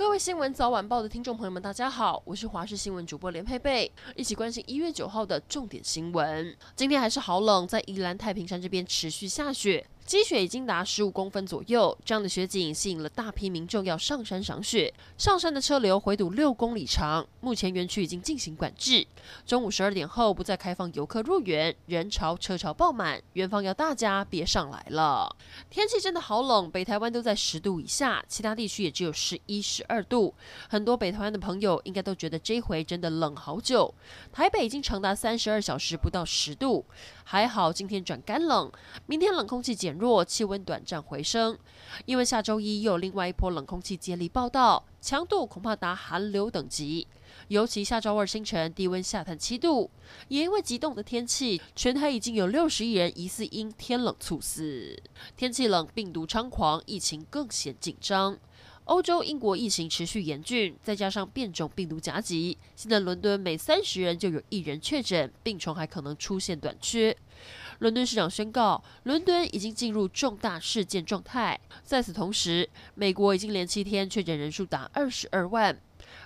各位新闻早晚报的听众朋友们，大家好，我是华视新闻主播连佩佩，一起关心一月九号的重点新闻。今天还是好冷，在宜兰太平山这边持续下雪。积雪已经达十五公分左右，这样的雪景吸引了大批民众要上山赏雪。上山的车流回堵六公里长，目前园区已经进行管制，中午十二点后不再开放游客入园，人潮车潮爆满，园方要大家别上来了。天气真的好冷，北台湾都在十度以下，其他地区也只有十一、十二度。很多北台湾的朋友应该都觉得这回真的冷好久。台北已经长达三十二小时不到十度，还好今天转干冷，明天冷空气减弱，气温短暂回升，因为下周一又有另外一波冷空气接力报道，强度恐怕达寒流等级。尤其下周二清晨低温下探七度，也因为极冻的天气，全台已经有六十亿人疑似因天冷猝死。天气冷，病毒猖狂，疫情更显紧张。欧洲、英国疫情持续严峻，再加上变种病毒夹击，现在伦敦每三十人就有一人确诊，病床还可能出现短缺。伦敦市长宣告，伦敦已经进入重大事件状态。在此同时，美国已经连七天确诊人数达二十二万。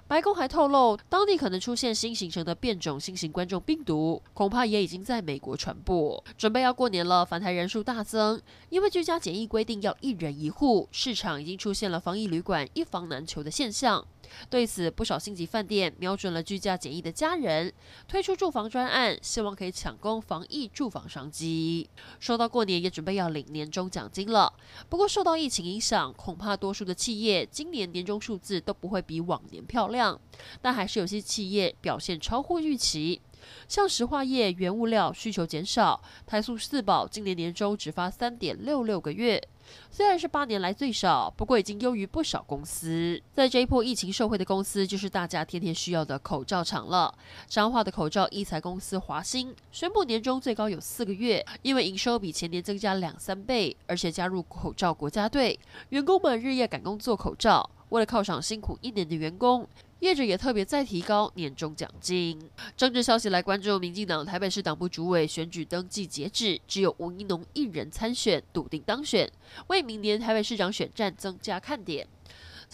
白宫还透露，当地可能出现新形成的变种新型冠状病毒，恐怕也已经在美国传播。准备要过年了，返台人数大增，因为居家检疫规定要一人一户，市场已经出现了防疫旅馆一房难求的现象。对此，不少星级饭店瞄准了居家检疫的家人，推出住房专案，希望可以抢攻防疫住房商机。说到过年，也准备要领年终奖金了。不过，受到疫情影响，恐怕多数的企业今年年终数字都不会比往年漂亮。但还是有些企业表现超乎预期。像石化业原物料需求减少，台塑四宝今年年终只发三点六六个月，虽然是八年来最少，不过已经优于不少公司。在这一波疫情受惠的公司，就是大家天天需要的口罩厂了。彰化的口罩一材公司华兴宣布年终最高有四个月，因为营收比前年增加两三倍，而且加入口罩国家队，员工们日夜赶工做口罩，为了犒赏辛苦一年的员工。业者也特别再提高年终奖金。政治消息来关注，民进党台北市党部主委选举登记截止，只有吴一农一人参选，笃定当选，为明年台北市长选战增加看点。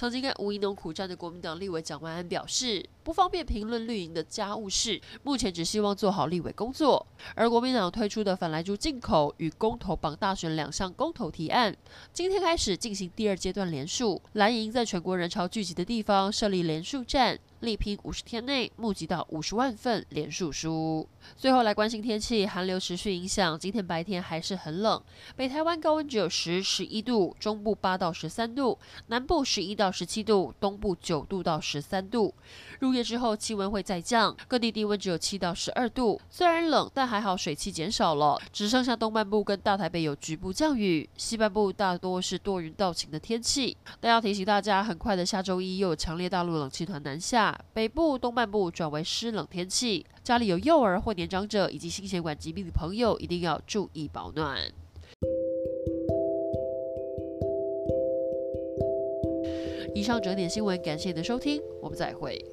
曾经跟吴怡农苦战的国民党立委蒋万安表示，不方便评论绿营的家务事，目前只希望做好立委工作。而国民党推出的反来猪进口与公投榜大选两项公投提案，今天开始进行第二阶段联署，蓝营在全国人潮聚集的地方设立联署站。力拼五十天内募集到五十万份连署书。最后来关心天气，寒流持续影响，今天白天还是很冷。北台湾高温只有十、十一度，中部八到十三度，南部十一到十七度，东部九度到十三度。入夜之后气温会再降，各地低温只有七到十二度。虽然冷，但还好水汽减少了，只剩下东半部跟大台北有局部降雨，西半部大多是多云到晴的天气。但要提醒大家，很快的下周一又有强烈大陆冷气团南下北部、东半部转为湿冷天气，家里有幼儿或年长者以及心血管疾病的朋友，一定要注意保暖。以上整点新闻，感谢你的收听，我们再会。